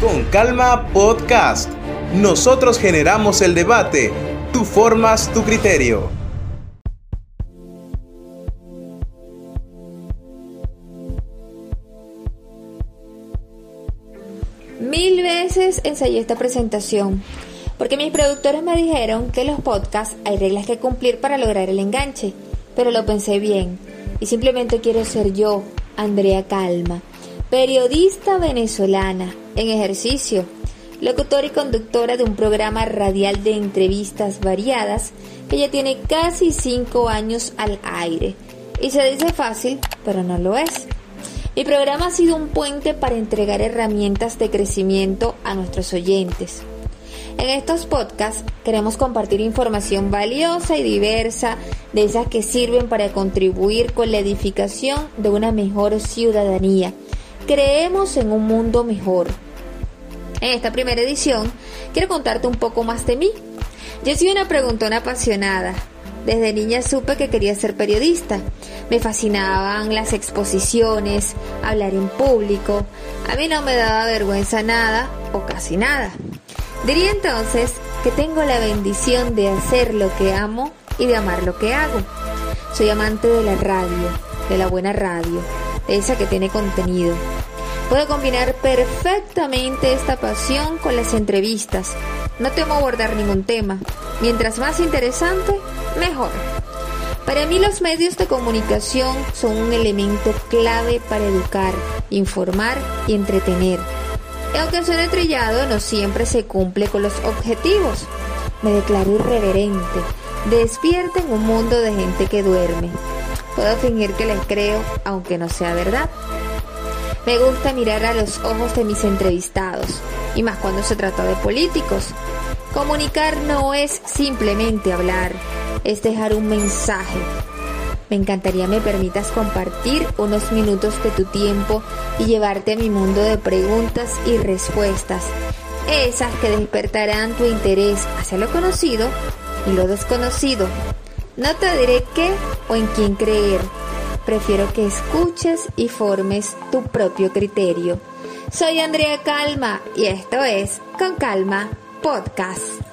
Con Calma Podcast. Nosotros generamos el debate. Tú formas tu criterio. Mil veces ensayé esta presentación, porque mis productores me dijeron que en los podcasts hay reglas que cumplir para lograr el enganche, pero lo pensé bien y simplemente quiero ser yo, Andrea Calma, periodista venezolana en ejercicio, locutora y conductora de un programa radial de entrevistas variadas que ya tiene casi cinco años al aire. Y se dice fácil, pero no lo es. Mi programa ha sido un puente para entregar herramientas de crecimiento a nuestros oyentes. En estos podcasts queremos compartir información valiosa y diversa, de esas que sirven para contribuir con la edificación de una mejor ciudadanía. Creemos en un mundo mejor. En esta primera edición quiero contarte un poco más de mí. Yo soy una preguntona apasionada, desde niña supe que quería ser periodista. Me fascinaban las exposiciones, hablar en público. A mí no me daba vergüenza nada o casi nada. Diría entonces que tengo la bendición de hacer lo que amo y de amar lo que hago. Soy amante de la radio, de la buena radio, de esa que tiene contenido. Puedo combinar perfectamente esta pasión con las entrevistas. No temo abordar ningún tema. Mientras más interesante, mejor. Para mí los medios de comunicación son un elemento clave para educar, informar y entretener. Y aunque trillado, no siempre se cumple con los objetivos. Me declaro irreverente, despierta en un mundo de gente que duerme. Puedo fingir que les creo, aunque no sea verdad. Me gusta mirar a los ojos de mis entrevistados, y más cuando se trata de políticos. Comunicar no es simplemente hablar, es dejar un mensaje. Me encantaría me permitas compartir unos minutos de tu tiempo y llevarte a mi mundo de preguntas y respuestas, esas que despertarán tu interés hacia lo conocido y lo desconocido. No te diré qué o en quién creer. Prefiero que escuches y formes tu propio criterio. Soy Andrea Calma y esto es Con Calma Podcast.